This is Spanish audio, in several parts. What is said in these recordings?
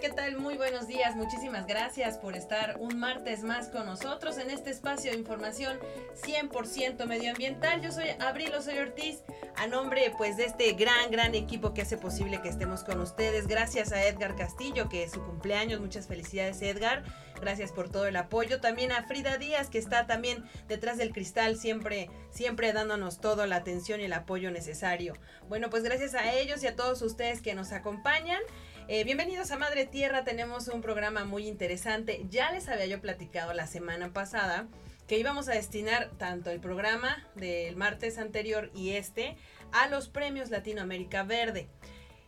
¿qué tal? Muy buenos días. Muchísimas gracias por estar un martes más con nosotros en este espacio de información 100% medioambiental. Yo soy Abril soy Ortiz, a nombre pues de este gran, gran equipo que hace posible que estemos con ustedes. Gracias a Edgar Castillo, que es su cumpleaños. Muchas felicidades, Edgar. Gracias por todo el apoyo. También a Frida Díaz, que está también detrás del cristal, siempre, siempre dándonos toda la atención y el apoyo necesario. Bueno, pues gracias a ellos y a todos ustedes que nos acompañan. Eh, bienvenidos a Madre Tierra, tenemos un programa muy interesante. Ya les había yo platicado la semana pasada que íbamos a destinar tanto el programa del martes anterior y este a los premios Latinoamérica Verde.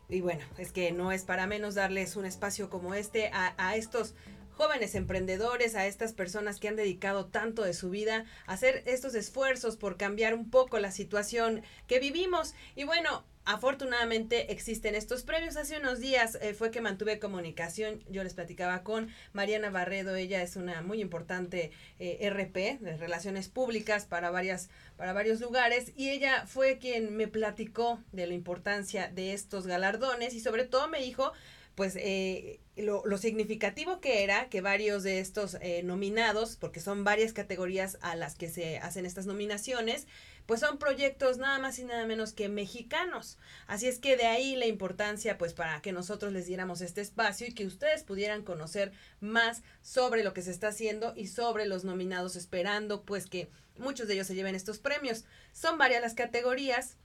Y bueno, es que no es para menos darles un espacio como este a, a estos jóvenes emprendedores, a estas personas que han dedicado tanto de su vida a hacer estos esfuerzos por cambiar un poco la situación que vivimos. Y bueno, Afortunadamente existen estos premios. Hace unos días eh, fue que mantuve comunicación. Yo les platicaba con Mariana Barredo. Ella es una muy importante eh, RP de relaciones públicas para varias para varios lugares y ella fue quien me platicó de la importancia de estos galardones y sobre todo me dijo pues eh, lo, lo, significativo que era que varios de estos eh, nominados, porque son varias categorías a las que se hacen estas nominaciones, pues son proyectos nada más y nada menos que mexicanos. Así es que de ahí la importancia, pues para que nosotros les diéramos este espacio y que ustedes pudieran conocer más sobre lo que se está haciendo y sobre los nominados, esperando pues que muchos de ellos se lleven estos premios. Son varias las categorías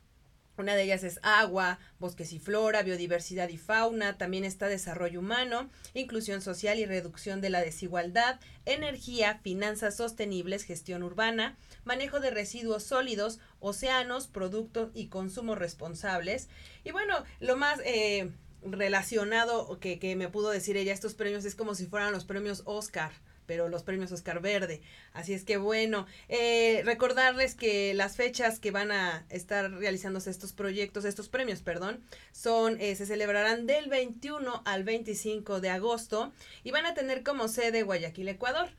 una de ellas es agua, bosques y flora, biodiversidad y fauna, también está desarrollo humano, inclusión social y reducción de la desigualdad, energía, finanzas sostenibles, gestión urbana, manejo de residuos sólidos, océanos, productos y consumo responsables. Y bueno, lo más... Eh, relacionado que, que me pudo decir ella estos premios es como si fueran los premios Oscar pero los premios Oscar Verde. Así es que bueno, eh, recordarles que las fechas que van a estar realizándose estos proyectos, estos premios, perdón, son, eh, se celebrarán del 21 al 25 de agosto y van a tener como sede Guayaquil, Ecuador.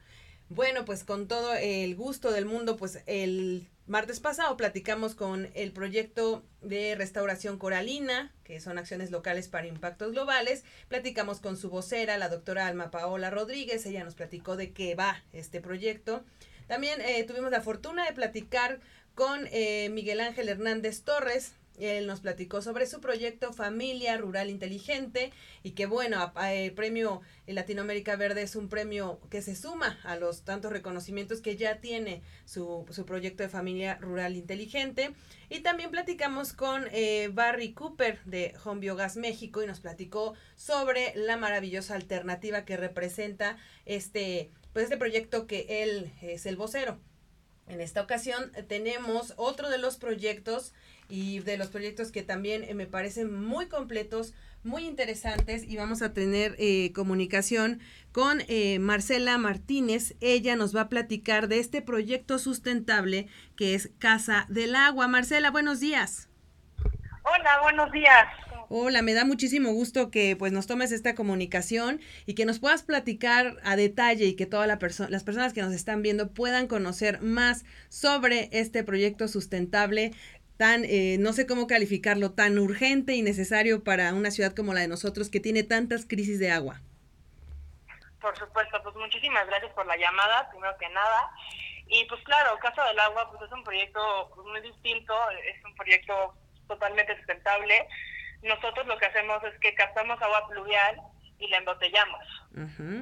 Bueno, pues con todo el gusto del mundo, pues el martes pasado platicamos con el proyecto de restauración coralina, que son acciones locales para impactos globales. Platicamos con su vocera, la doctora Alma Paola Rodríguez. Ella nos platicó de qué va este proyecto. También eh, tuvimos la fortuna de platicar con eh, Miguel Ángel Hernández Torres, él nos platicó sobre su proyecto Familia Rural Inteligente y que bueno, el premio Latinoamérica Verde es un premio que se suma a los tantos reconocimientos que ya tiene su, su proyecto de Familia Rural Inteligente. Y también platicamos con eh, Barry Cooper de Home Biogas México y nos platicó sobre la maravillosa alternativa que representa este, pues este proyecto que él es el vocero. En esta ocasión tenemos otro de los proyectos y de los proyectos que también eh, me parecen muy completos, muy interesantes y vamos a tener eh, comunicación con eh, Marcela Martínez. Ella nos va a platicar de este proyecto sustentable que es Casa del Agua. Marcela, buenos días. Hola, buenos días. Hola, me da muchísimo gusto que pues nos tomes esta comunicación y que nos puedas platicar a detalle y que todas la las personas que nos están viendo puedan conocer más sobre este proyecto sustentable tan, eh, no sé cómo calificarlo, tan urgente y necesario para una ciudad como la de nosotros que tiene tantas crisis de agua? Por supuesto, pues muchísimas gracias por la llamada, primero que nada. Y pues claro, Casa del Agua pues es un proyecto pues, muy distinto, es un proyecto totalmente sustentable. Nosotros lo que hacemos es que captamos agua pluvial y la embotellamos.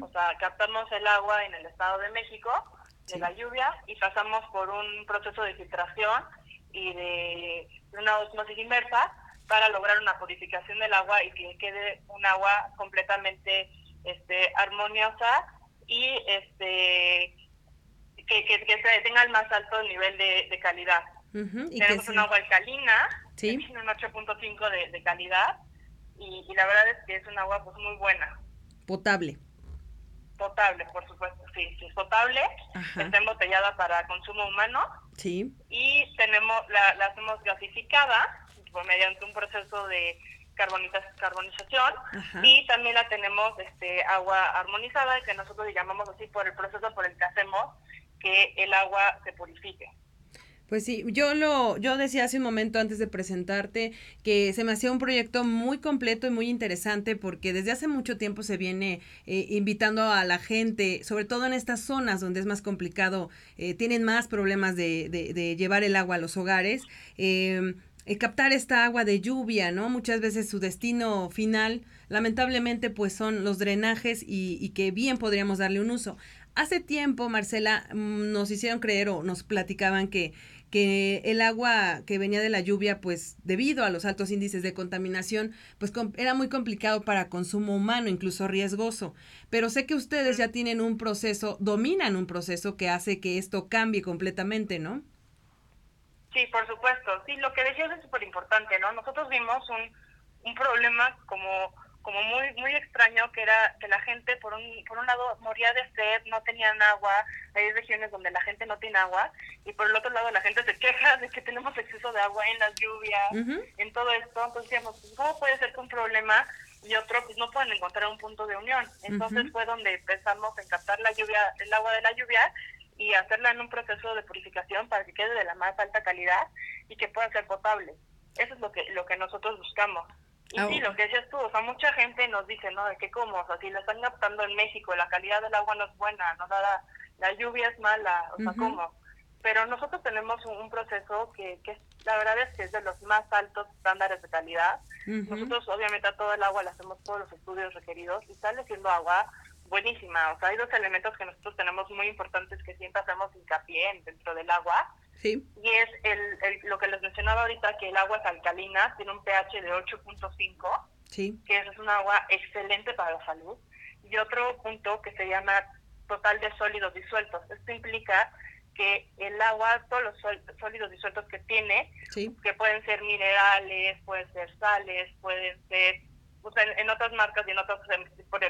O sea, captamos el agua en el Estado de México de la lluvia y pasamos por un proceso de filtración y de una osmosis inversa para lograr una purificación del agua y que quede un agua completamente este, armoniosa y este que, que, tenga el más alto nivel de, calidad. Tenemos un agua alcalina, tiene un 8.5 de, de calidad y, la verdad es que es un agua pues muy buena. Potable. Potable, por supuesto, sí, sí es potable, está embotellada para consumo humano Sí. Y tenemos, la, la hacemos gasificada por mediante un proceso de carbonización y también la tenemos este agua armonizada que nosotros llamamos así por el proceso por el que hacemos que el agua se purifique. Pues sí, yo lo, yo decía hace un momento antes de presentarte que se me hacía un proyecto muy completo y muy interesante porque desde hace mucho tiempo se viene eh, invitando a la gente, sobre todo en estas zonas donde es más complicado, eh, tienen más problemas de, de, de, llevar el agua a los hogares. Eh, captar esta agua de lluvia, ¿no? Muchas veces su destino final, lamentablemente, pues son los drenajes y, y que bien podríamos darle un uso. Hace tiempo, Marcela, mm, nos hicieron creer o nos platicaban que que el agua que venía de la lluvia, pues debido a los altos índices de contaminación, pues era muy complicado para consumo humano, incluso riesgoso. Pero sé que ustedes ya tienen un proceso, dominan un proceso que hace que esto cambie completamente, ¿no? Sí, por supuesto. Sí, lo que decías es súper importante, ¿no? Nosotros vimos un, un problema como como muy muy extraño que era que la gente por un por un lado moría de sed no tenían agua hay regiones donde la gente no tiene agua y por el otro lado la gente se queja de que tenemos exceso de agua en las lluvias en todo esto. Entonces decíamos cómo puede ser que un problema y otro pues no pueden encontrar un punto de unión entonces fue donde empezamos a captar la lluvia el agua de la lluvia y hacerla en un proceso de purificación para que quede de la más alta calidad y que pueda ser potable. Eso es lo que lo que nosotros buscamos y sí, lo que decías tú, o sea, mucha gente nos dice, ¿no? De que cómo, o sea, si la están captando en México, la calidad del agua no es buena, no la, la lluvia es mala, o sea, ¿cómo? Pero nosotros tenemos un, proceso que, que la verdad es que es de los más altos estándares de calidad. Nosotros obviamente a todo el agua le hacemos todos los estudios requeridos y sale siendo agua buenísima. O sea, hay dos elementos que nosotros tenemos muy importantes que siempre hacemos hincapié dentro del agua. Sí. Y es el, el, lo que les mencionaba ahorita, que el agua es alcalina, tiene un pH de 8.5, sí. que es un agua excelente para la salud. Y otro punto que se llama total de sólidos disueltos. Esto implica que el agua, todos los sólidos disueltos que tiene, que pueden ser minerales, pueden ser sales, pueden ser en, otras marcas y en otros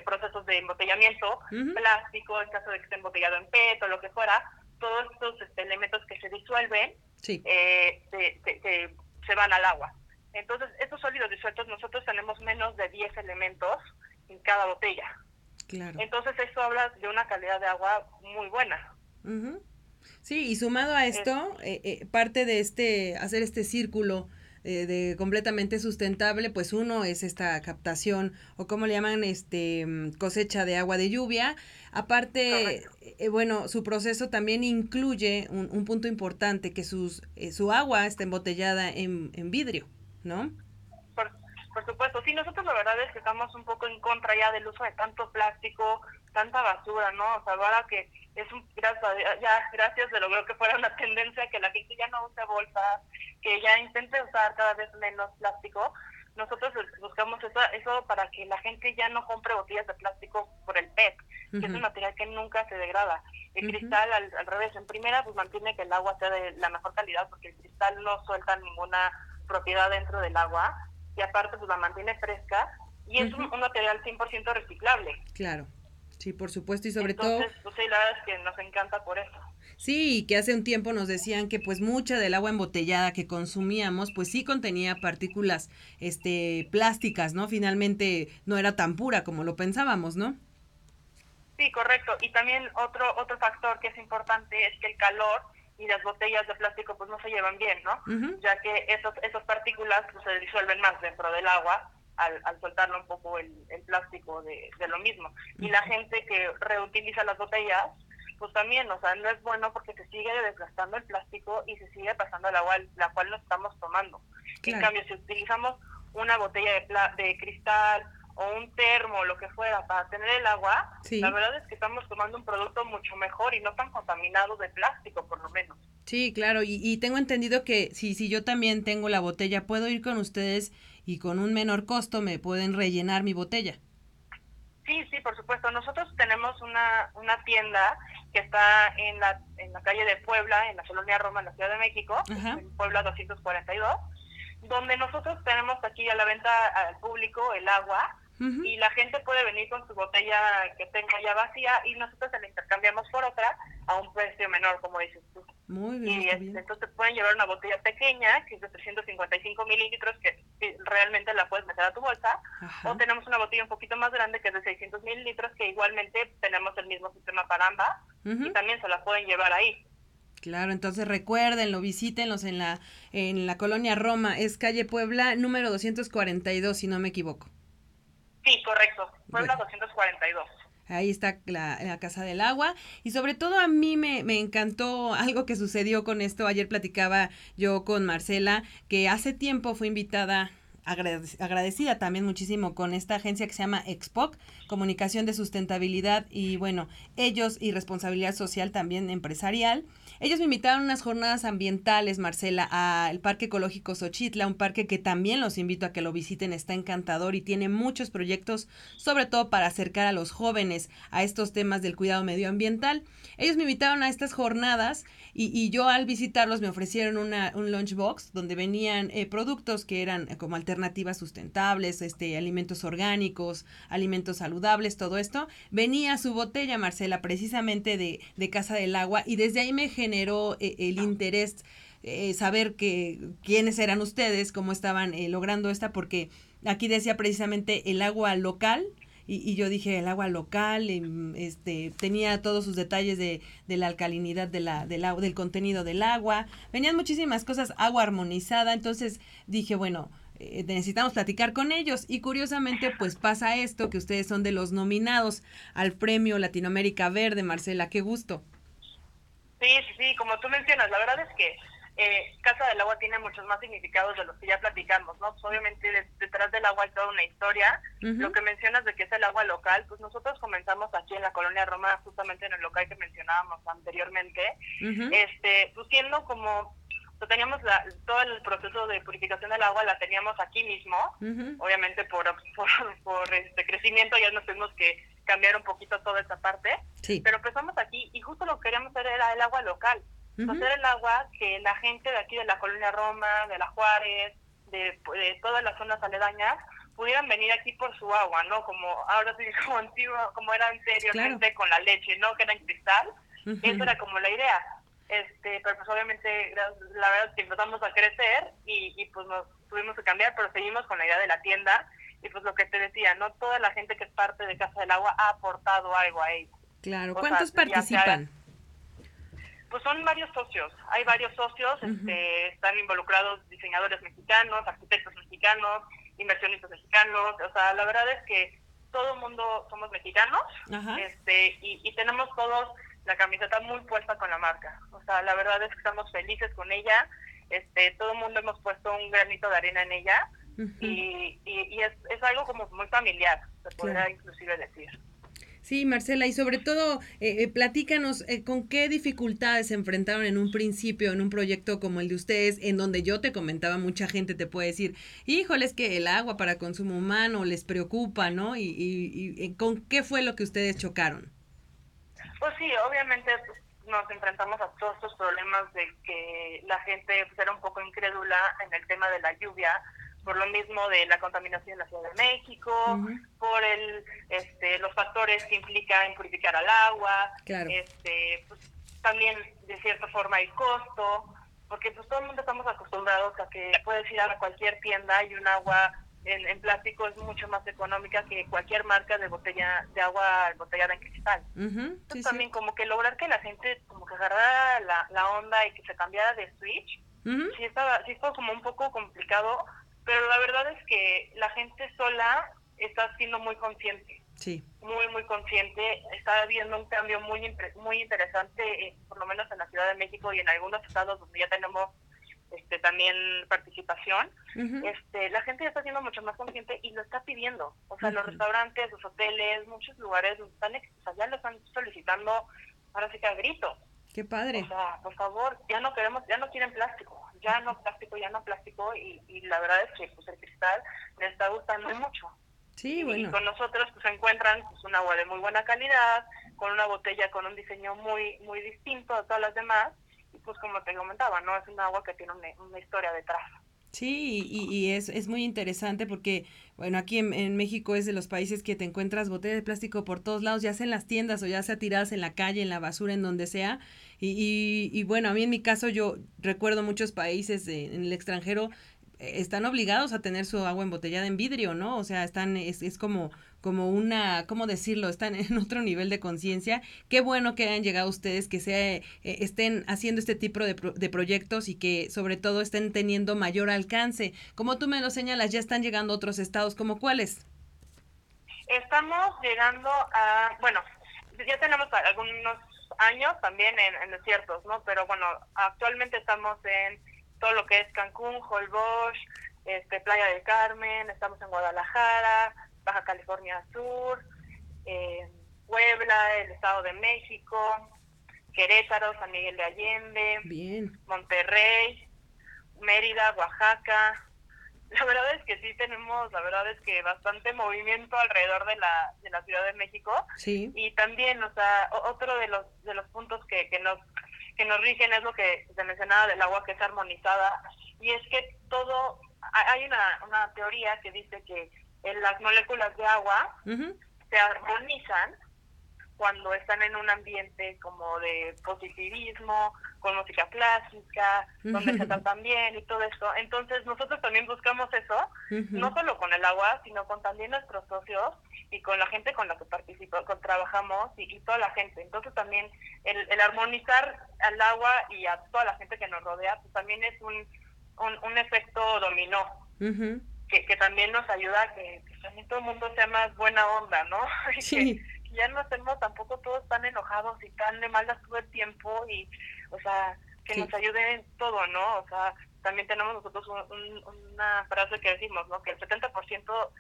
procesos de embotellamiento, plástico, en caso de que esté embotellado en PET o lo que fuera, todos estos este, elementos que se disuelven eh, se, se, van al agua. Entonces, estos sólidos disueltos, nosotros tenemos menos de 10 elementos en cada botella. Claro. Entonces, eso habla de una calidad de agua muy buena. Sí, y sumado a esto, eh, eh, parte de este, hacer este círculo eh, de completamente sustentable, pues uno es esta captación o como le llaman este mm, cosecha de agua de lluvia. Aparte, eh, bueno, su proceso también incluye un, un punto importante que sus eh, su agua está embotellada en, en vidrio, ¿no? Por, por supuesto, sí, nosotros la verdad es que estamos un poco en contra ya del uso de tanto plástico, tanta basura, ¿no? O sea, ahora que es un, gracias, ya gracias se logró que fuera una tendencia que la gente ya no use bolsas, que ya intente usar cada vez menos plástico. Nosotros buscamos eso, eso para que la gente ya no compre botellas de plástico por el PET, que es un material que nunca se degrada. El cristal, al, al, revés, en primera, pues mantiene que el agua sea de la mejor calidad, porque el cristal no suelta ninguna propiedad dentro del agua, y aparte, pues la mantiene fresca, y es un, un material 100% reciclable. Claro. Sí, por supuesto, y sobre todo... Pues sí, la verdad es que nos encanta por eso. Sí, que hace un tiempo nos decían que pues mucha del agua embotellada que consumíamos pues sí contenía partículas este plásticas, ¿no? Finalmente no era tan pura como lo pensábamos, ¿no? Sí, correcto. Y también otro otro factor que es importante es que el calor y las botellas de plástico pues no se llevan bien, ¿no? Ya que esos, esas partículas pues, se disuelven más dentro del agua al, al soltarlo un poco el, el plástico de, de, lo mismo. Y la gente que reutiliza las botellas, pues también, o sea, no es bueno porque se sigue desgastando el plástico y se sigue pasando el agua, la cual no estamos tomando. En cambio, si utilizamos una botella de, de cristal o un termo, lo que fuera, para tener el agua, la verdad es que estamos tomando un producto mucho mejor y no tan contaminado de plástico, por lo menos. Sí, claro, y, y tengo entendido que si, si yo también tengo la botella, puedo ir con ustedes y con un menor costo me pueden rellenar mi botella. Sí, sí, por supuesto. Nosotros tenemos una, una tienda que está en la, en la calle de Puebla, en la colonia Roma, en la Ciudad de México, en Puebla 242, donde nosotros tenemos aquí a la venta al público el agua y la gente puede venir con su botella que tenga ya vacía y nosotros se la intercambiamos por otra a un precio menor, como dices tú. Muy bien. Y entonces pueden llevar una botella pequeña, que es de 355 mililitros, que realmente la puedes meter a tu bolsa, o tenemos una botella un poquito más grande, que es de 600 mililitros, que igualmente tenemos el mismo sistema para ambas, y también se la pueden llevar ahí. Claro, entonces recuérdenlo, visítenlos en la, en la colonia Roma, es calle Puebla número 242, si no me equivoco. Sí, correcto, Puebla 242. Ahí está la, Casa del Agua. Y sobre todo a mí me, me, encantó algo que sucedió con esto. Ayer platicaba yo con Marcela, que hace tiempo fue invitada agradecida también muchísimo con esta agencia que se llama Expoc, Comunicación de Sustentabilidad y bueno, ellos y responsabilidad social también empresarial. Ellos me invitaron a unas jornadas ambientales, Marcela, al Parque Ecológico Xochitla, un parque que también los invito a que lo visiten, está encantador y tiene muchos proyectos, sobre todo para acercar a los jóvenes a estos temas del cuidado medioambiental. Ellos me invitaron a estas jornadas y, yo al visitarlos me ofrecieron una, un lunchbox donde venían eh, productos que eran como alternativas sustentables, este, alimentos orgánicos, alimentos saludables, todo esto. Venía su botella, Marcela, precisamente de, de Casa del Agua y desde ahí me eh, el interés. Eh, saber que quiénes eran ustedes, cómo estaban logrando esta, porque aquí decía precisamente el agua local y, yo dije el agua local, em, este, tenía todos sus detalles de, la alcalinidad del, del contenido del agua, venían muchísimas cosas, agua armonizada, entonces dije, bueno, eh, necesitamos platicar con ellos y curiosamente pues pasa esto, que ustedes son de los nominados al premio Latinoamérica Verde, Marcela, qué gusto. Sí, sí, sí, como tú mencionas, la verdad es que eh, Casa del Agua tiene muchos más significados de los que ya platicamos, ¿no? Pues obviamente detrás del agua hay toda una historia. Lo que mencionas de que es el agua local, pues nosotros comenzamos aquí en la colonia Roma, justamente en el local que mencionábamos anteriormente, este, pues siendo como pues, teníamos la, todo el proceso de purificación del agua la teníamos aquí mismo, obviamente por, por, este crecimiento ya nos tuvimos que cambiar un poquito toda esa parte, pero empezamos aquí y justo lo que queríamos hacer era el agua local hacer el agua que la gente de aquí de la colonia Roma, de la Juárez, de, todas las zonas aledañas, pudieran venir aquí por su agua, ¿no? Como ahora sí, como antiguo, como era anteriormente con la leche, ¿no? Que era en cristal. Esa era como la idea. Este, pero pues obviamente la verdad es que empezamos a crecer y, y pues nos tuvimos que cambiar, pero seguimos con la idea de la tienda y pues lo que te decía, no toda la gente que es parte de Casa del Agua ha aportado algo a ello. Claro, ¿cuántos participan? Pues son varios socios, hay varios socios, este, están involucrados diseñadores mexicanos, arquitectos mexicanos, inversionistas mexicanos, o sea, la verdad es que todo el mundo somos mexicanos este y, tenemos todos la camiseta muy puesta con la marca. O sea, la verdad es que estamos felices con ella, este todo el mundo hemos puesto un granito de arena en ella y, y, es, es algo como muy familiar, se podría inclusive decir. Sí, Marcela, y sobre todo, eh, eh platícanos eh, con qué dificultades se enfrentaron en un principio, en un proyecto como el de ustedes, en donde yo te comentaba, mucha gente te puede decir, híjole, es que el agua para consumo humano les preocupa, ¿no? Y, y, con qué fue lo que ustedes chocaron. Pues sí, obviamente pues, nos enfrentamos a todos estos problemas de que la gente pues, era un poco incrédula en el tema de la lluvia, por lo mismo de la contaminación en la Ciudad de México, por el, este, los factores que implican purificar al agua, este, pues, también de cierta forma el costo, porque pues todo el mundo estamos acostumbrados a que puedes ir a cualquier tienda y un agua en, plástico es mucho más económica que cualquier marca de botella de agua botellada en cristal. Entonces también como que lograr que la gente como que agarrara la, la onda y que se cambiara de switch, sí estaba, sí fue como un poco complicado, pero la verdad es que la gente sola está siendo muy consciente. Sí. Muy, muy consciente. Está habiendo un cambio muy muy interesante, eh, por lo menos en la Ciudad de México y en algunos estados donde ya tenemos este también participación. este La gente ya está siendo mucho más consciente y lo está pidiendo. O sea, los restaurantes, los hoteles, muchos lugares están, ya lo están solicitando, ahora sí que a grito. Qué padre. O sea, por favor, ya no queremos, ya no quieren plástico ya no plástico, ya no plástico y, y la verdad es que pues el cristal les está gustando mucho. Sí, bueno. Y con nosotros pues encuentran pues un agua de muy buena calidad, con una botella con un diseño muy muy distinto a todas las demás y pues como te comentaba, no es un agua que tiene una, historia detrás. Sí, y, y es, es, muy interesante porque, bueno, aquí en, en, México es de los países que te encuentras botellas de plástico por todos lados, ya sea en las tiendas o ya sea tiradas en la calle, en la basura, en donde sea, y, y, bueno, a mí en mi caso yo recuerdo muchos países en el extranjero eh, están obligados a tener su agua embotellada en vidrio, ¿no? O sea, están, es, es como, como una, ¿cómo decirlo? Están en otro nivel de conciencia. Qué bueno que hayan llegado ustedes, que se, eh, estén haciendo este tipo de, de proyectos y que sobre todo estén teniendo mayor alcance. Como tú me lo señalas, ya están llegando otros estados, ¿como cuáles? Estamos llegando a, bueno, ya tenemos algunos años también en, desiertos, ¿no? Pero bueno, actualmente estamos en todo lo que es Cancún, Holbox, este, Playa del Carmen, estamos en Guadalajara, Baja California Sur, eh, Puebla, el Estado de México, Querétaro, San Miguel de Allende, Monterrey, Mérida, Oaxaca, la verdad es que sí tenemos, la verdad es que bastante movimiento alrededor de la, de la Ciudad de México. Sí. Y también, o sea, otro de los, de los puntos que, que nos que nos rigen es lo que se mencionaba del agua que es armonizada y es que todo hay una, una teoría que dice que en las moléculas de agua se armonizan cuando están en un ambiente como de positivismo, con música clásica, donde se tratan bien y todo eso. Entonces nosotros también buscamos eso, no solo con el agua, sino con también nuestros socios y con la gente con la que participamos, con trabajamos y, toda la gente. Entonces también el, armonizar al agua y a toda la gente que nos rodea, pues también es un, un, efecto dominó. Que, que también nos ayuda a que, también todo el mundo sea más buena onda, ¿no? Sí ya no estemos tampoco todos tan enojados y tan de malas todo el tiempo y, o sea, que nos ayude en todo, ¿no? O sea, también tenemos nosotros una frase que decimos, ¿no? Que el 70%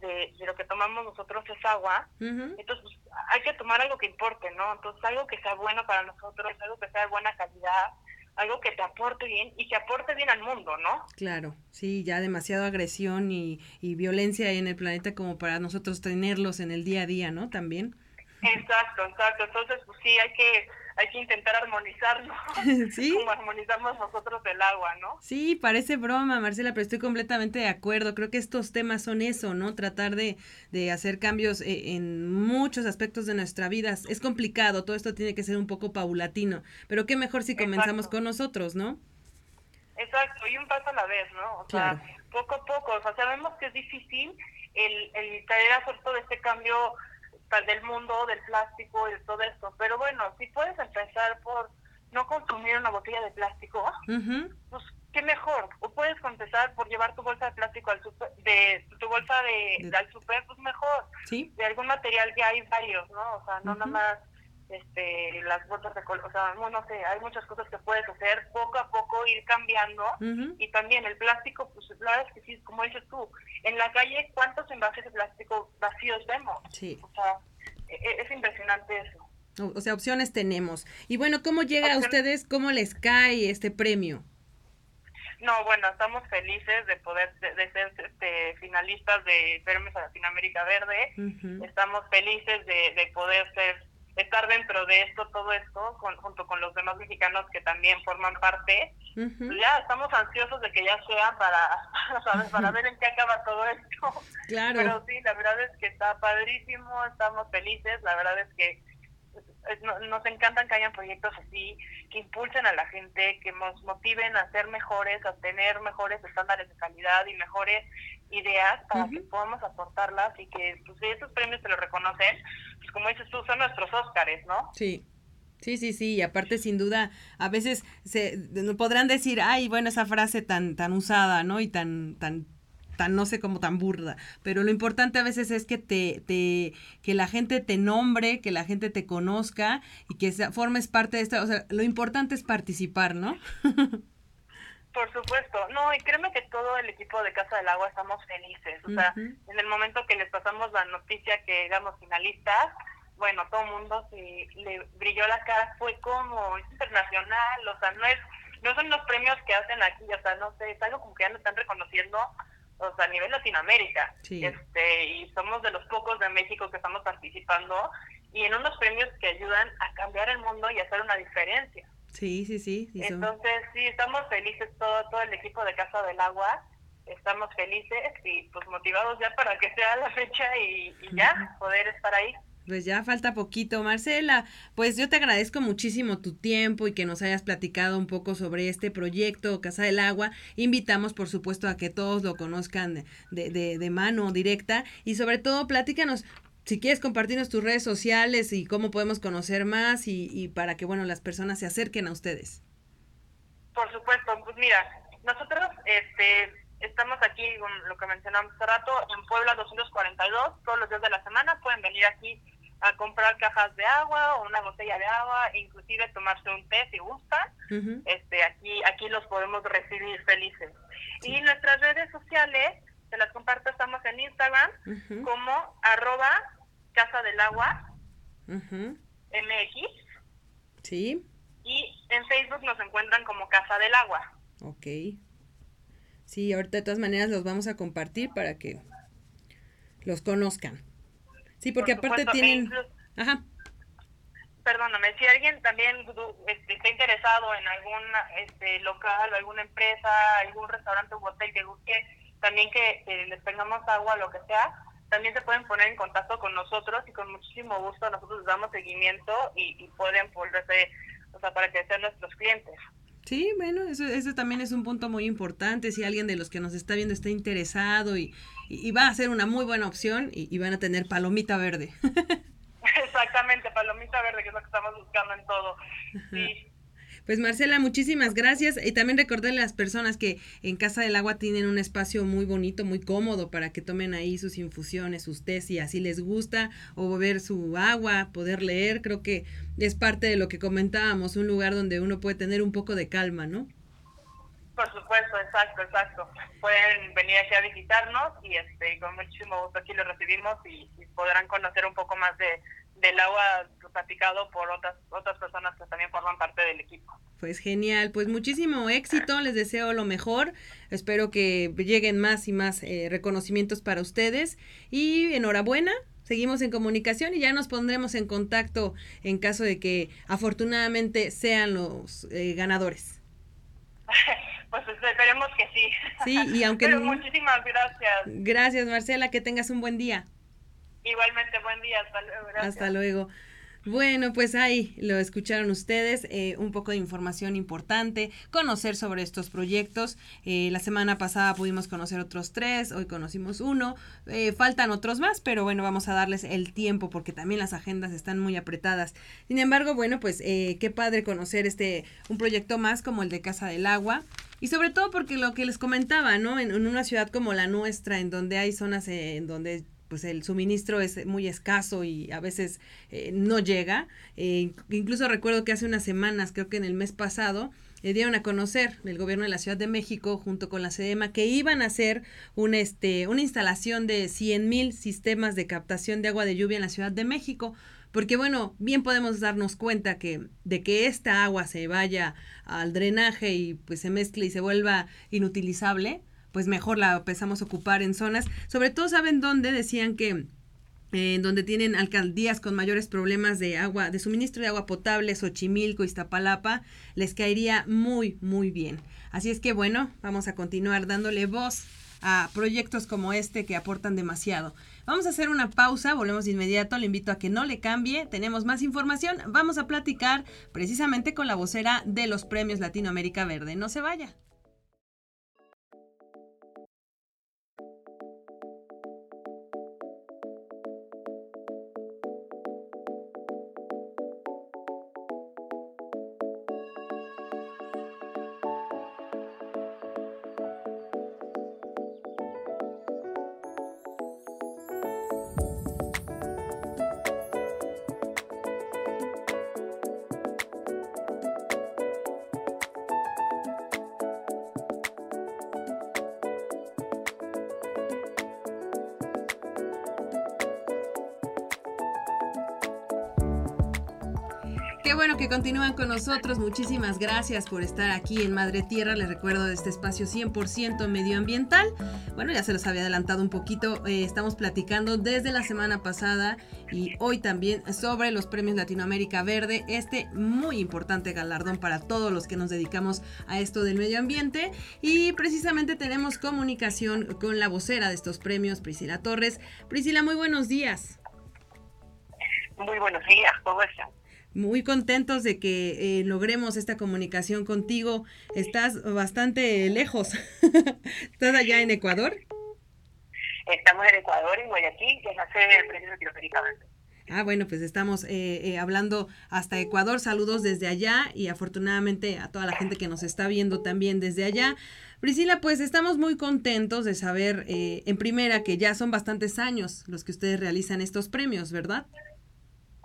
de, de lo que tomamos nosotros es agua, entonces pues, hay que tomar algo que importe, ¿no? Entonces algo que sea bueno para nosotros, algo que sea de buena calidad, algo que te aporte bien y que aporte bien al mundo, ¿no? Claro, sí, ya demasiada agresión y, y violencia en el planeta como para nosotros tenerlos en el día a día, ¿no? También. Exacto, exacto. Entonces, pues sí, hay que hay que intentar armonizarlo. ¿Sí? Como armonizamos nosotros el agua, ¿no? Sí, parece broma, Marcela, pero estoy completamente de acuerdo. Creo que estos temas son eso, ¿no? Tratar de, de hacer cambios eh, en muchos aspectos de nuestra vida. Es complicado, todo esto tiene que ser un poco paulatino, pero qué mejor si comenzamos con nosotros, ¿no? Exacto, y un paso a la vez, ¿no? O sea, poco a poco, o sea, sabemos que es difícil el, el traer hacer todo este cambio del mundo del plástico y de todo esto. Pero bueno, si puedes empezar por no consumir una botella de plástico, pues qué mejor. O puedes empezar por llevar tu bolsa de plástico al super, de tu bolsa de, al super, pues mejor. ¿Sí? De algún material que hay varios, ¿no? O sea, no nada más este, las botas de color, o sea, no, sé, hay muchas cosas que puedes hacer poco a poco, ir cambiando. Y también el plástico, pues la verdad es que sí, como dices tú, en la calle, ¿cuántos envases de plástico vacíos vemos? Sí. O sea, e, e, es impresionante eso. O, sea, opciones tenemos. Y bueno, ¿cómo llega a ustedes, cómo les cae este premio? No, bueno, estamos felices de poder de, ser este, finalistas de Premios a Latinoamérica Verde. Estamos felices de, de poder ser estar dentro de esto, todo esto, junto con los demás mexicanos que también forman parte. Ya estamos ansiosos de que ya sea para, para ver en qué acaba todo esto. Claro. Pero sí, la verdad es que está padrísimo, estamos felices, la verdad es que nos encantan que hayan proyectos así, que impulsen a la gente, que nos motiven a ser mejores, a tener mejores estándares de calidad y mejores ideas para que podamos aportarlas y que pues, esos premios se los reconocen, pues como dices tú, son nuestros Óscares, ¿no? Sí. Sí, sí, sí, y aparte sin duda a veces se podrán decir, ay, bueno, esa frase tan tan usada, ¿no? Y tan tan tan no sé cómo tan burda, pero lo importante a veces es que te, te que la gente te nombre, que la gente te conozca y que formes parte de esto, o sea, lo importante es participar, ¿no? Por supuesto, no, y créeme que todo el equipo de Casa del Agua estamos felices. O sea, en el momento que les pasamos la noticia que éramos finalistas, bueno, todo el mundo se le brilló la cara, fue como, es internacional, o sea, no es no son los premios que hacen aquí, o sea, no sé, es algo como que ya nos están reconociendo, o sea, a nivel Latinoamérica. Este, y somos de los pocos de México que estamos participando y en unos premios que ayudan a cambiar el mundo y hacer una diferencia. Sí, sí, sí. Entonces, sí, estamos felices todo, todo el equipo de Casa del Agua. Estamos felices y pues motivados ya para que sea la fecha y, ya poder estar ahí. Pues ya falta poquito, Marcela. Pues yo te agradezco muchísimo tu tiempo y que nos hayas platicado un poco sobre este proyecto Casa del Agua. Invitamos, por supuesto, a que todos lo conozcan de, de, de mano directa y sobre todo platícanos si quieres compartirnos tus redes sociales y cómo podemos conocer más y, y, para que bueno las personas se acerquen a ustedes. Por supuesto, pues mira, nosotros este estamos aquí con lo que mencionamos hace rato en Puebla 242 todos los días de la semana pueden venir aquí a comprar cajas de agua o una botella de agua, e inclusive tomarse un té si gusta. Este aquí aquí los podemos recibir felices. Sí. Y nuestras redes sociales se las comparto, estamos en Instagram como arroba Casa del Agua MX. Sí. Y en Facebook nos encuentran como Casa del Agua. Ok. Sí, ahorita de todas maneras los vamos a compartir para que los conozcan. Sí, porque Por aparte tienen... Incluso, Ajá. Perdóname, si alguien también este, está interesado en algún este, local o alguna empresa, algún restaurante o hotel que busque también que, que les tengamos agua, lo que sea, también se pueden poner en contacto con nosotros y con muchísimo gusto nosotros les damos seguimiento y, y pueden volverse, o sea, para que sean nuestros clientes. Sí, bueno, eso, eso también es un punto muy importante. Si alguien de los que nos está viendo está interesado y, y, va a ser una muy buena opción y, y van a tener palomita verde. Exactamente, palomita verde, que es lo que estamos buscando en todo. Sí. Pues Marcela, muchísimas gracias. Y también recordarle a las personas que en Casa del Agua tienen un espacio muy bonito, muy cómodo para que tomen ahí sus infusiones, sus tés, si así les gusta, o beber su agua, poder leer. Creo que es parte de lo que comentábamos, un lugar donde uno puede tener un poco de calma, ¿no? Por supuesto, exacto, exacto. Pueden venir aquí a visitarnos y este con muchísimo gusto aquí los recibimos y, y podrán conocer un poco más de, del agua platicado por otras otras personas que también forman parte del equipo. Pues genial, pues muchísimo éxito, les deseo lo mejor, espero que lleguen más y más eh, reconocimientos para ustedes y enhorabuena, seguimos en comunicación y ya nos pondremos en contacto en caso de que afortunadamente sean los eh, ganadores. Pues esperemos que sí. Sí, y aunque... Pero muchísimas gracias. Gracias, Marcela, que tengas un buen día. Igualmente, buen día, hasta luego. Hasta luego. Bueno, pues ahí lo escucharon ustedes, eh, un poco de información importante, conocer sobre estos proyectos. Eh, la semana pasada pudimos conocer otros tres, hoy conocimos uno, eh, faltan otros más, pero bueno, vamos a darles el tiempo porque también las agendas están muy apretadas. Sin embargo, bueno, pues eh, qué padre conocer este, un proyecto más como el de Casa del Agua. Y sobre todo porque lo que les comentaba, ¿no? En, en una ciudad como la nuestra, en donde hay zonas en donde pues el suministro es muy escaso y a veces eh, no llega. Eh, incluso recuerdo que hace unas semanas, creo que en el mes pasado, le dieron a conocer el gobierno de la Ciudad de México junto con la SEDEMA que iban a hacer una, este, una instalación de 100 mil sistemas de captación de agua de lluvia en la Ciudad de México. Porque bueno, bien podemos darnos cuenta que de que esta agua se vaya al drenaje y pues se mezcle y se vuelva inutilizable, pues mejor la empezamos a ocupar en zonas, sobre todo saben dónde decían que eh, donde tienen alcaldías con mayores problemas de agua, de suministro de agua potable, Xochimilco, Iztapalapa, les caería muy, muy bien. Así es que bueno, vamos a continuar dándole voz a proyectos como este que aportan demasiado. Vamos a hacer una pausa, volvemos de inmediato, le invito a que no le cambie, tenemos más información, vamos a platicar precisamente con la vocera de los premios Latinoamérica Verde. No se vaya. Continúan con nosotros. Muchísimas gracias por estar aquí en Madre Tierra. Les recuerdo este espacio 100% medioambiental. Bueno, ya se los había adelantado un poquito. Eh, estamos platicando desde la semana pasada y hoy también sobre los premios Latinoamérica Verde. Este muy importante galardón para todos los que nos dedicamos a esto del medio ambiente. Y precisamente tenemos comunicación con la vocera de estos premios, Priscila Torres. Priscila, muy buenos días. Muy buenos días, ¿cómo están? Muy contentos de que eh, logremos esta comunicación contigo. Estás bastante lejos. ¿Estás allá en Ecuador? Estamos en Ecuador, en Guayaquil, que es la sede del Premio Latinoamericano. Ah, bueno, pues estamos eh, eh, hablando hasta Ecuador. Saludos desde allá y afortunadamente a toda la gente que nos está viendo también desde allá. Priscila, pues estamos muy contentos de saber eh, en primera que ya son bastantes años los que ustedes realizan estos premios, ¿verdad?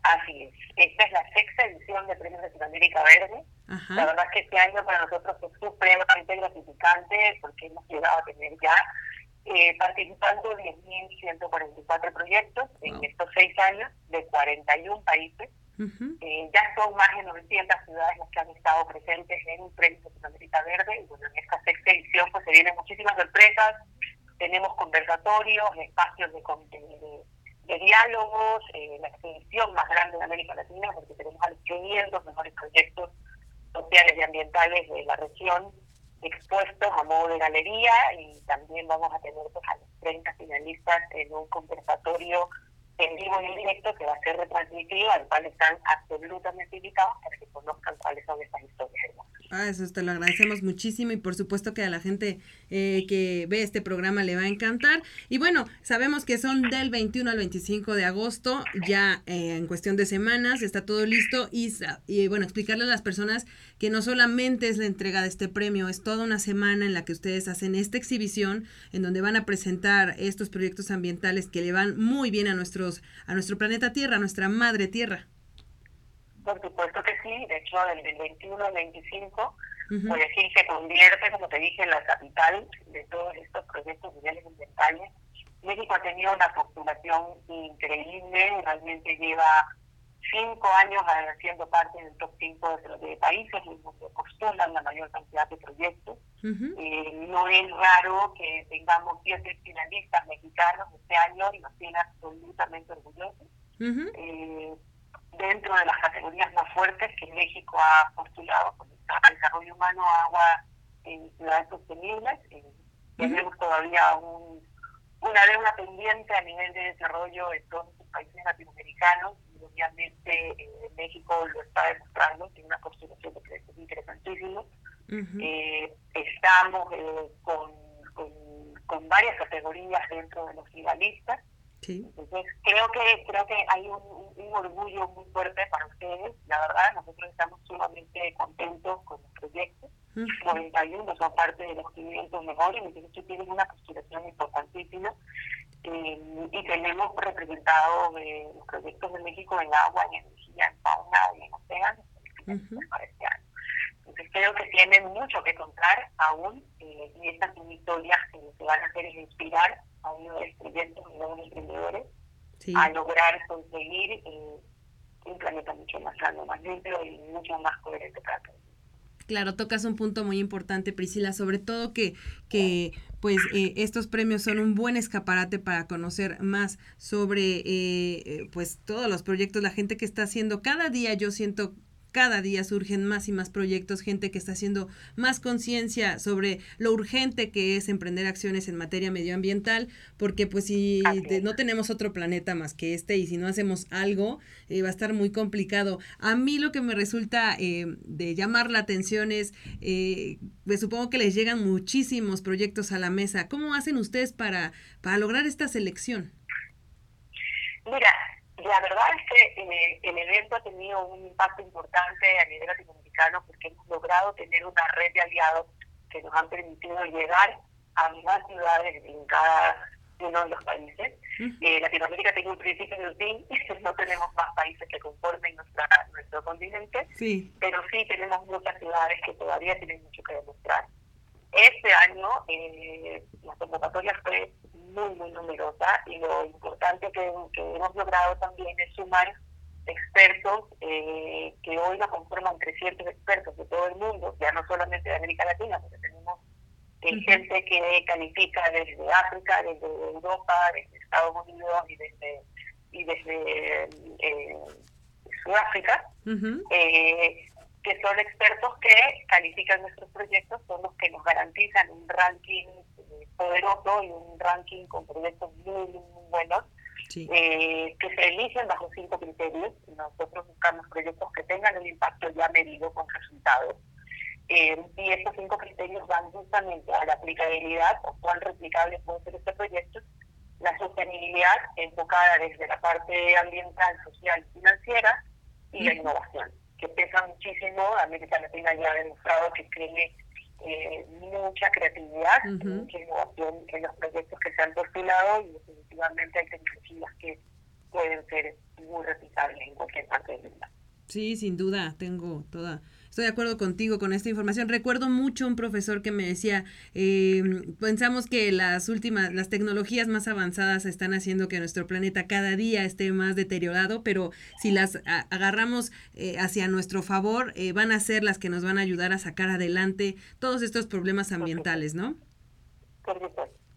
Así es. Esta es la sexta edición de Premios Latinoamérica Verde. La verdad es que este año para nosotros es supremamente gratificante porque hemos llegado a tener ya eh, participando 10.144 proyectos en estos seis años de 41 países. eh, ya son más de 900 ciudades las que han estado presentes en un premio Latinoamérica Verde. Y bueno, en esta sexta edición pues se vienen muchísimas sorpresas. Tenemos conversatorios, espacios de, de, de diálogos, eh, la exposición más grande de América Latina, porque tenemos a los 500 mejores proyectos sociales y ambientales de la región expuestos a modo de galería y también vamos a tener pues, a los 30 finalistas en un conversatorio en vivo y en directo que va a ser retransmitido, al cual están absolutamente invitados para que conozcan cuáles son estas historias hermosas. Ah, eso te lo agradecemos muchísimo y por supuesto que a la gente eh, que ve este programa le va a encantar. Y bueno, sabemos que son del 21 al 25 de agosto, ya eh, en cuestión de semanas, está todo listo y, y bueno, explicarle a las personas que no solamente es la entrega de este premio, es toda una semana en la que ustedes hacen esta exhibición en donde van a presentar estos proyectos ambientales que le van muy bien a nuestros a nuestro planeta Tierra, a nuestra madre Tierra. Por supuesto que sí, de hecho, del 21 al 25, uh -huh. Guayaquil se convierte, como te dije, en la capital de todos estos proyectos mundiales ambientales. México ha tenido una postulación increíble, realmente lleva cinco años siendo parte del top 5 de, de países en donde postulan la mayor cantidad de proyectos. Uh -huh. eh, no es raro que tengamos siete finalistas mexicanos este año y nos tiene absolutamente orgullosos. Uh -huh. eh, dentro de las categorías más fuertes que México ha postulado, como está desarrollo humano, agua en ciudades sostenibles. Eh. Tenemos todavía un, una deuda pendiente a nivel de desarrollo en todos los países latinoamericanos y obviamente eh, México lo está demostrando, tiene una postulación de proyectos interesantísimos. Uh -huh. eh, estamos eh, con, con, con, varias categorías dentro de los finalistas. Sí. Entonces creo que creo que hay un, un, orgullo muy fuerte para ustedes. La verdad, nosotros estamos sumamente contentos con los proyectos. Uh -huh. 91 son parte de los 500 mejores, entonces tienen una postulación importantísima. Eh, y tenemos representados eh, los proyectos de México en agua, en energía, en fauna y en océano uh -huh. Entonces creo que tienen mucho que contar aún eh, y estas son historias que lo que van a hacer es inspirar a nuevos proyectos y nuevos emprendedores sí. a lograr conseguir eh, un planeta mucho más sano, más limpio y mucho más coherente para todos. Claro, tocas un punto muy importante, Priscila, sobre todo que, que pues eh, estos premios son un buen escaparate para conocer más sobre eh, pues todos los proyectos, la gente que está haciendo cada día, yo siento cada día surgen más y más proyectos, gente que está haciendo más conciencia sobre lo urgente que es emprender acciones en materia medioambiental, porque pues si no tenemos otro planeta más que este y si no hacemos algo, eh, va a estar muy complicado. A mí lo que me resulta eh, de llamar la atención es, eh, pues supongo que les llegan muchísimos proyectos a la mesa. ¿Cómo hacen ustedes para, para lograr esta selección? Mira, la verdad es que eh, el evento ha tenido un impacto importante a nivel latinoamericano porque hemos logrado tener una red de aliados que nos han permitido llegar a más ciudades en cada uno de los países. Uh -huh. eh, Latinoamérica tiene un principio de fin, no tenemos más países que conformen nuestra, nuestro continente, sí. pero sí tenemos muchas ciudades que todavía tienen mucho que demostrar. Este año eh, la convocatoria fue muy, muy numerosa y lo importante que, que hemos logrado también es sumar expertos eh, que hoy la conforman 300 expertos de todo el mundo, ya no solamente de América Latina, porque tenemos eh, uh -huh. gente que califica desde África, desde Europa, desde Estados Unidos y desde, y desde eh, Sudáfrica, uh -huh. que son expertos que califican nuestros proyectos, son los que nos garantizan un ranking poderoso y un ranking con proyectos muy, muy, buenos. eh, que se eligen bajo cinco criterios. Nosotros buscamos proyectos que tengan un impacto ya medido con resultados. Eh, y estos cinco criterios van justamente a la aplicabilidad o cuán replicable puede ser este proyecto, la sostenibilidad enfocada desde la parte ambiental, social y financiera y la innovación, que pesa muchísimo. América Latina ya ha demostrado que tiene eh, mucha creatividad, mucha innovación en los proyectos que se han postulado y definitivamente hay tecnologías que pueden ser muy replicables en cualquier parte del mundo. Sí, sin duda, tengo toda Estoy de acuerdo contigo con esta información. Recuerdo mucho un profesor que me decía, eh, pensamos que las últimas, las tecnologías más avanzadas están haciendo que nuestro planeta cada día esté más deteriorado, pero si las agarramos eh, hacia nuestro favor, eh, van a ser las que nos van a ayudar a sacar adelante todos estos problemas ambientales, ¿no?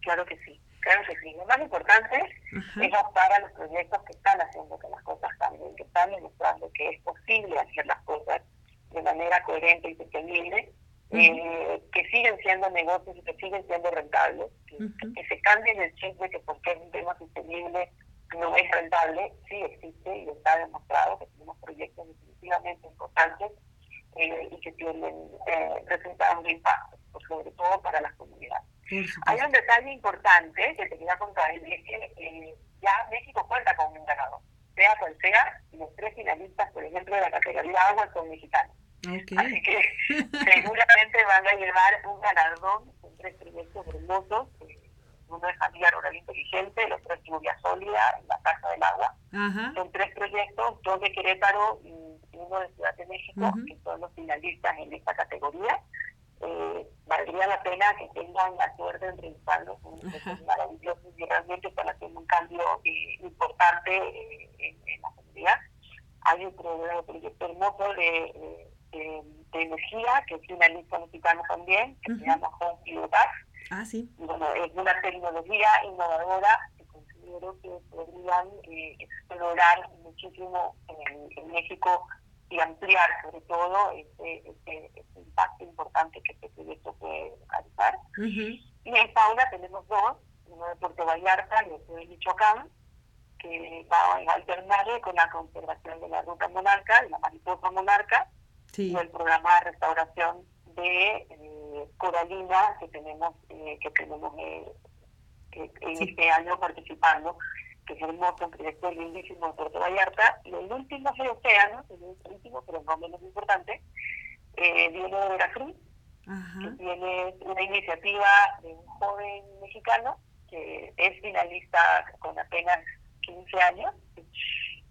claro que sí. Claro que sí. Lo más importante es optar a los proyectos que están haciendo que las cosas cambien, que están demostrando que es posible hacer las cosas de manera coherente y sostenible, eh, que siguen siendo negocios y que siguen siendo rentables, que, se cambien el chip de que porque es un tema sostenible no es rentable, sí existe y está demostrado que tenemos proyectos definitivamente importantes eh, y que tienen eh, resultados de impacto, sobre todo para las comunidades. Hay un detalle importante que te quería contar, y es que ya México cuenta con un ganador, sea cual sea, los tres finalistas, por ejemplo, de la categoría agua son mexicanos. Así que seguramente van a llevar un galardón con tres proyectos hermosos. Uno es Familia Rural Inteligente, el otro es Lluvia Sólida, la Casa del Agua. Son tres proyectos, dos de Querétaro y uno de Ciudad de México, que son los finalistas en esta categoría. Eh, valdría la pena que tengan la suerte de entrevistarlos, es maravilloso y realmente están haciendo un cambio eh, importante eh, en, la comunidad. Hay un proyecto hermoso de de, energía, que es una lista mexicana también, que se llama Home Pilotage. Ah, sí. bueno, es una tecnología innovadora que considero que podrían eh, explorar muchísimo en, México y ampliar sobre todo este, este, este, impacto importante que este proyecto puede realizar. Y en fauna tenemos dos, uno de Puerto Vallarta y otro de Michoacán, que va a alternar con la conservación de la ruta monarca, de la mariposa monarca, el programa de restauración de eh, coralina que tenemos eh, que tenemos eh, en este año participando, que es hermoso, un proyecto lindísimo de Puerto Vallarta. Y el último es el océano, el último, pero no menos importante, viene de Veracruz, que tiene una iniciativa de un joven mexicano que es finalista con apenas 15 años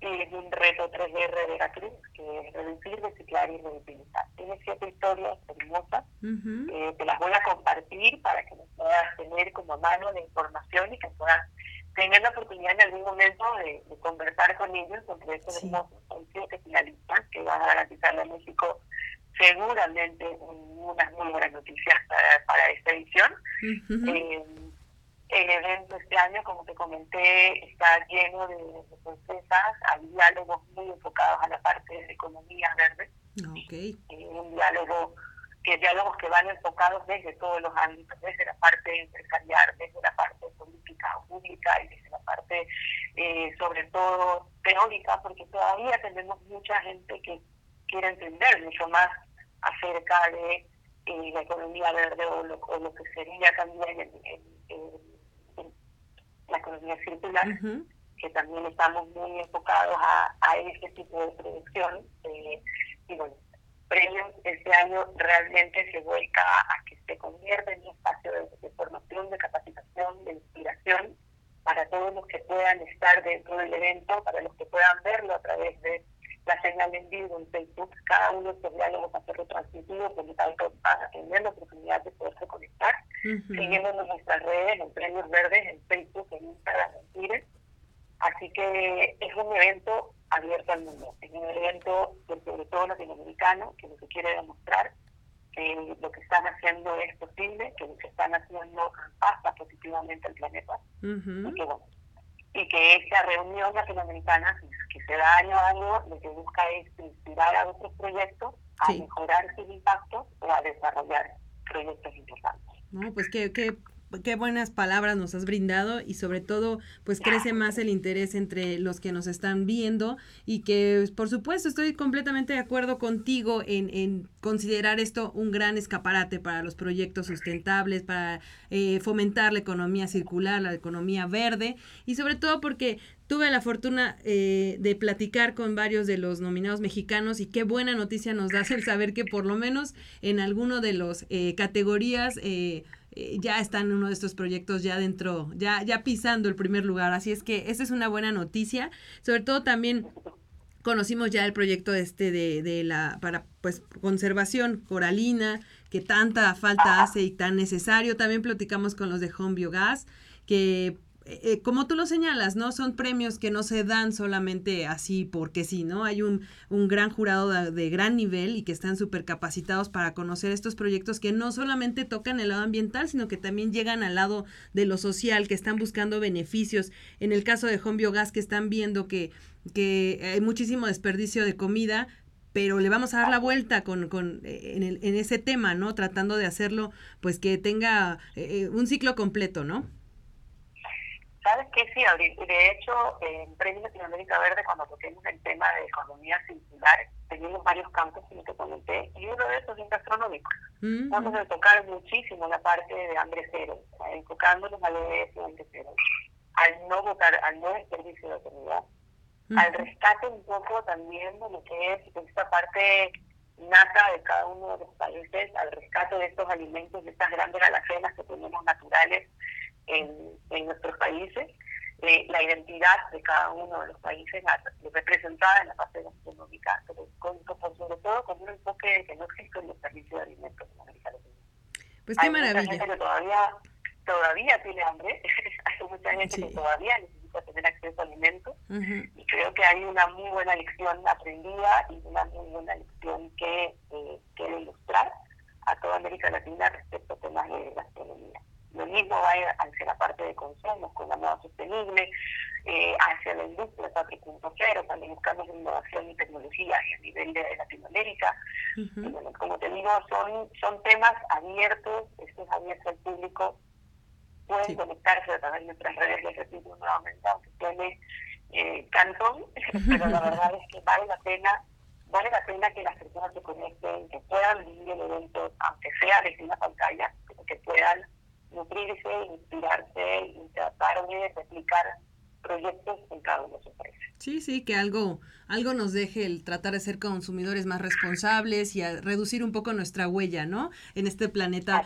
y es un reto 3R de Veracruz, que es reducir, reciclar y reutilizar. Tiene siete historias hermosas, eh, te las voy a compartir para que nos puedas tener como mano de información y que puedas tener la oportunidad en algún momento de, conversar con ellos sobre estos hermosos. Son siete finalistas que van a garantizarle a México seguramente unas muy buenas noticias para, para esta edición. El evento este año, como te comenté, está lleno de, sorpresas, hay diálogos muy enfocados a la parte de economía verde. Okay. Eh, un diálogo, que diálogos que van enfocados desde todos los ámbitos, desde la parte empresarial, desde la parte política pública y desde la parte, eh, sobre todo, teórica, porque todavía tenemos mucha gente que quiere entender mucho más acerca de eh, la economía verde o lo, que sería también el, la economía circular, que también estamos muy enfocados a, a este tipo de producción. Eh, y bueno, Premios este año realmente se vuelca a que se convierta en un espacio de, formación, de capacitación, de inspiración para todos los que puedan estar dentro del evento, para los que puedan verlo a través de la señal en vivo en Facebook. Cada uno de estos diálogos va a ser retransmitido, por lo tanto van a tener la oportunidad de poderse conectar siguiéndonos en nuestras redes, en Premios Verdes, en Facebook, en Instagram, en Twitter. Así que es un evento abierto al mundo, es un evento sobre todo latinoamericano que lo que quiere demostrar que lo que están haciendo es posible, que lo que están haciendo pasa positivamente al planeta. y, que, bueno, y que esta reunión latinoamericana que se da año a año lo que busca es inspirar a otros proyectos a mejorar sus impactos o a desarrollar proyectos importantes. No, pues qué, qué, qué buenas palabras nos has brindado y sobre todo pues crece más el interés entre los que nos están viendo y que por supuesto estoy completamente de acuerdo contigo en, en considerar esto un gran escaparate para los proyectos sustentables, para eh, fomentar la economía circular, la economía verde y sobre todo porque tuve la fortuna eh, de platicar con varios de los nominados mexicanos y qué buena noticia nos da el saber que por lo menos en alguno de los eh, categorías eh, ya están uno de estos proyectos ya dentro, ya, ya pisando el primer lugar. Así es que esa es una buena noticia. Sobre todo también conocimos ya el proyecto este de, de la para pues conservación coralina que tanta falta hace y tan necesario. También platicamos con los de Home Biogas que eh, como tú lo señalas, ¿no? Son premios que no se dan solamente así porque sí, ¿no? Hay un, un gran jurado de, gran nivel y que están súper capacitados para conocer estos proyectos que no solamente tocan el lado ambiental, sino que también llegan al lado de lo social, que están buscando beneficios. En el caso de Home Biogas, que están viendo que, que hay muchísimo desperdicio de comida, pero le vamos a dar la vuelta con, con eh, en, el, en ese tema, ¿no? Tratando de hacerlo, pues que tenga eh, un ciclo completo, ¿no? ¿Sabes qué? Sí, de hecho, en Premio Latinoamérica Verde, cuando toquemos el tema de economía circular, tenemos varios campos, como te comenté, y uno de esos es gastronómico. Mm. Vamos a tocar muchísimo la parte de hambre cero, enfocándonos al EDS hambre cero, al no votar, al no desperdicio de comida, al rescate un poco también de lo que es esta parte nata de cada uno de los países, al rescate de estos alimentos, de estas grandes alacenas que tenemos naturales en, nuestros países, eh, la identidad de cada uno de los países representada en la parte gastronómica, pero con, sobre todo con un enfoque de que no existe un desperdicio de alimentos en América Latina. Pues qué maravilla. Hay mucha gente que todavía, todavía tiene hambre, hay mucha gente que todavía necesita tener acceso a alimentos, y creo que hay una muy buena lección aprendida y una muy buena lección que eh, ilustrar a toda América Latina respecto a temas de gastronomía. Lo mismo va hacia la parte de consumo, con la moda sostenible, eh, hacia la industria 4.0, también buscamos innovación y tecnología a nivel de Latinoamérica. como te digo, son, son temas abiertos, esto es abierto al público, pueden conectarse a través de nuestras redes, de repito nuevamente, aunque tiene eh, cantón, pero la verdad es que vale la pena vale la pena que las personas se conecten, que puedan vivir el evento, aunque sea desde una pantalla, pero que puedan nutrirse, inspirarse y tratar de replicar proyectos en cada uno de sus países. Sí, sí, que algo, algo nos deje el tratar de ser consumidores más responsables y a reducir un poco nuestra huella, ¿no? En este planeta.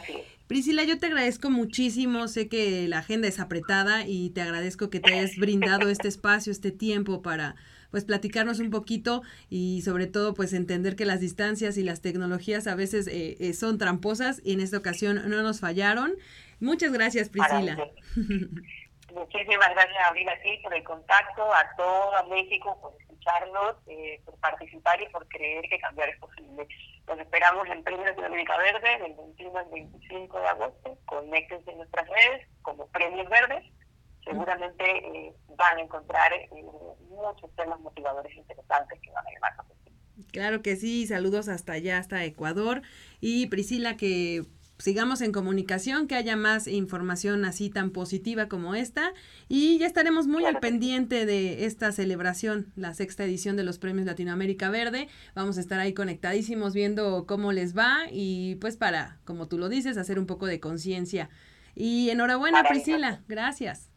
Priscila, yo te agradezco muchísimo, sé que la agenda es apretada y te agradezco que te hayas brindado este espacio, este tiempo para pues platicarnos un poquito y sobre todo pues entender que las distancias y las tecnologías a veces eh, eh, son tramposas y en esta ocasión no nos fallaron Muchas gracias, Priscila. Muchísimas gracias, Abril, a ti por el contacto, a todo México por escucharnos, eh, por participar y por creer que cambiar es posible. Los esperamos en Premio Latinoamérica Verde del 21 al 25 de agosto. Conéctense en nuestras redes como Premios Verdes. Seguramente eh, van a encontrar eh, muchos temas motivadores interesantes que van a llamar la atención. Claro que sí, saludos hasta allá, hasta Ecuador. Y Priscila, que sigamos en comunicación, que haya más información así tan positiva como esta y ya estaremos muy al pendiente de esta celebración, la sexta edición de los Premios Latinoamérica Verde. Vamos a estar ahí conectadísimos viendo cómo les va y pues para, como tú lo dices, hacer un poco de conciencia. Y enhorabuena Priscila, gracias.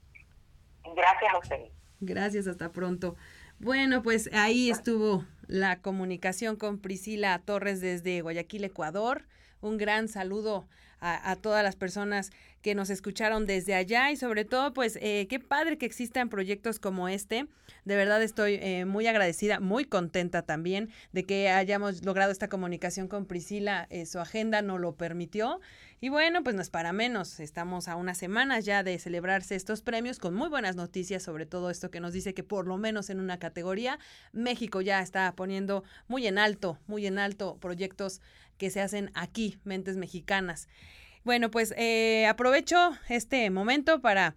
Gracias a usted. Gracias, hasta pronto. Bueno, pues ahí estuvo la comunicación con Priscila Torres desde Guayaquil, Ecuador un gran saludo a, todas las personas que nos escucharon desde allá y sobre todo pues eh, qué padre que existan proyectos como este. De verdad estoy eh, muy agradecida, muy contenta también de que hayamos logrado esta comunicación con Priscila. Eh, su agenda no lo permitió. Y bueno, pues no es para menos. Estamos a unas semanas ya de celebrarse estos premios con muy buenas noticias sobre todo esto que nos dice que por lo menos en una categoría México ya está poniendo muy en alto, muy en alto proyectos que se hacen aquí, mentes mexicanas. Bueno, pues eh, aprovecho este momento para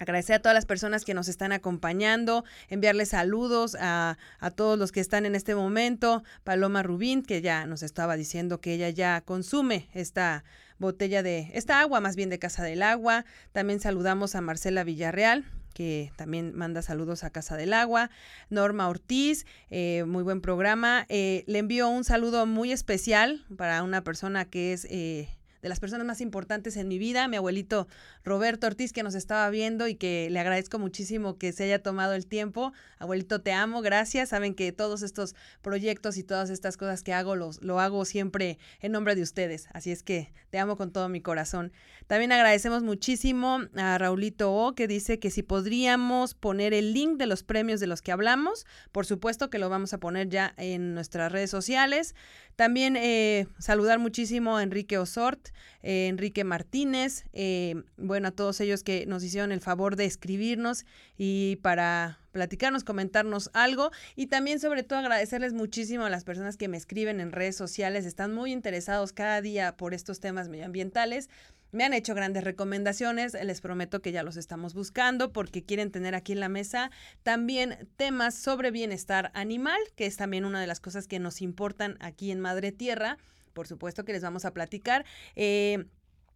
Agradecer a todas las personas que nos están acompañando, enviarles saludos a, a, todos los que están en este momento. Paloma Rubín, que ya nos estaba diciendo que ella ya consume esta botella de esta agua, más bien de Casa del Agua. También saludamos a Marcela Villarreal, que también manda saludos a Casa del Agua, Norma Ortiz, eh, muy buen programa. Eh, le envío un saludo muy especial para una persona que es eh, de las personas más importantes en mi vida, mi abuelito Roberto Ortiz, que nos estaba viendo y que le agradezco muchísimo que se haya tomado el tiempo. Abuelito, te amo, gracias. Saben que todos estos proyectos y todas estas cosas que hago los, lo hago siempre en nombre de ustedes. Así es que te amo con todo mi corazón. También agradecemos muchísimo a Raulito O, que dice que si podríamos poner el link de los premios de los que hablamos, por supuesto que lo vamos a poner ya en nuestras redes sociales. También eh, saludar muchísimo a Enrique Osort, eh, Enrique Martínez, eh, bueno, a todos ellos que nos hicieron el favor de escribirnos y para platicarnos, comentarnos algo y también sobre todo agradecerles muchísimo a las personas que me escriben en redes sociales, están muy interesados cada día por estos temas medioambientales. Me han hecho grandes recomendaciones, les prometo que ya los estamos buscando porque quieren tener aquí en la mesa también temas sobre bienestar animal, que es también una de las cosas que nos importan aquí en Madre Tierra. Por supuesto que les vamos a platicar. Eh,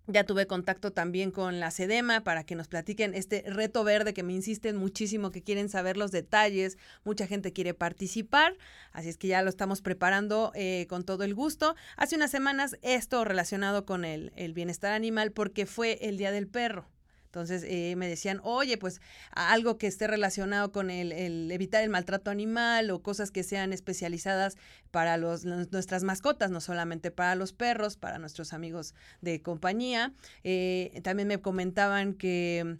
ya tuve contacto también con la SEDEMA para que nos platiquen este reto verde que me insisten muchísimo que quieren saber los detalles. Mucha gente quiere participar, así es que ya lo estamos preparando eh, con todo el gusto. Hace unas semanas esto relacionado con el, el bienestar animal porque fue el Día del Perro. Entonces eh, me decían, oye, pues algo que esté relacionado con el, evitar el maltrato animal o cosas que sean especializadas para los, nuestras mascotas, no solamente para los perros, para nuestros amigos de compañía. Eh, también me comentaban que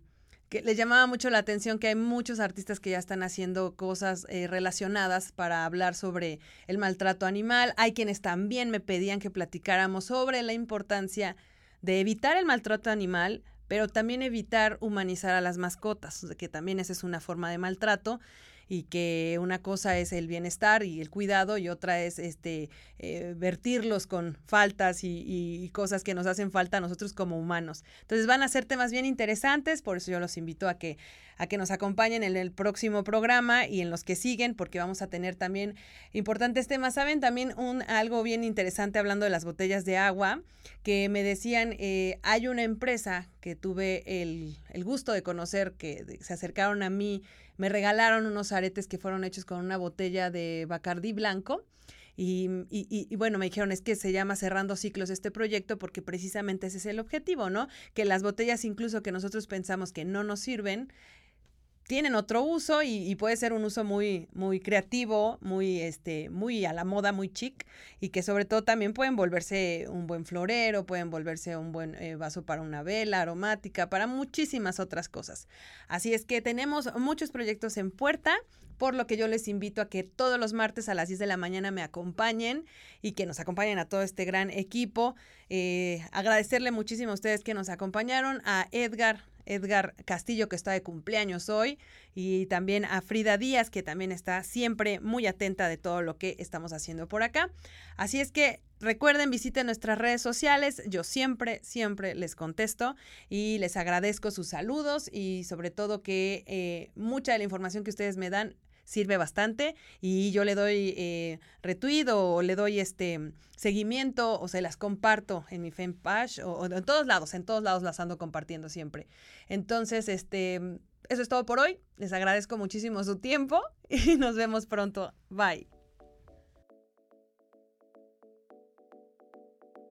que les llamaba mucho la atención que hay muchos artistas que ya están haciendo cosas eh, relacionadas para hablar sobre el maltrato animal. Hay quienes también me pedían que platicáramos sobre la importancia de evitar el maltrato animal, pero también evitar humanizar a las mascotas, que también esa es una forma de maltrato y que una cosa es el bienestar y el cuidado y otra es este eh, vertirlos con faltas y, cosas que nos hacen falta a nosotros como humanos. Entonces van a ser temas bien interesantes, por eso yo los invito a que a que nos acompañen en el próximo programa y en los que siguen, porque vamos a tener también importantes temas. Saben también un algo bien interesante hablando de las botellas de agua, que me decían, eh, hay una empresa que tuve el, el gusto de conocer, que se acercaron a mí me regalaron unos aretes que fueron hechos con una botella de Bacardí blanco. Y, y, y, bueno, me dijeron, es que se llama Cerrando Ciclos este proyecto porque precisamente ese es el objetivo, ¿no? Que las botellas incluso que nosotros pensamos que no nos sirven, tienen otro uso y, puede ser un uso muy, muy creativo, muy, este, muy a la moda, muy chic, y que sobre todo también pueden volverse un buen florero, pueden volverse un buen eh, vaso para una vela aromática, para muchísimas otras cosas. Así es que tenemos muchos proyectos en puerta, por lo que yo les invito a que todos los martes a las 10 de la mañana me acompañen y que nos acompañen a todo este gran equipo. Eh, agradecerle muchísimo a ustedes que nos acompañaron, a Edgar, Edgar Castillo, que está de cumpleaños hoy, y también a Frida Díaz, que también está siempre muy atenta de todo lo que estamos haciendo por acá. Así es que recuerden, visiten nuestras redes sociales, yo siempre, siempre les contesto y les agradezco sus saludos y sobre todo que eh, mucha de la información que ustedes me dan sirve bastante y yo le doy eh, retweet o le doy este seguimiento o se las comparto en mi fanpage o, o, en todos lados, en todos lados las ando compartiendo siempre. Entonces, este, eso es todo por hoy. Les agradezco muchísimo su tiempo y nos vemos pronto. Bye.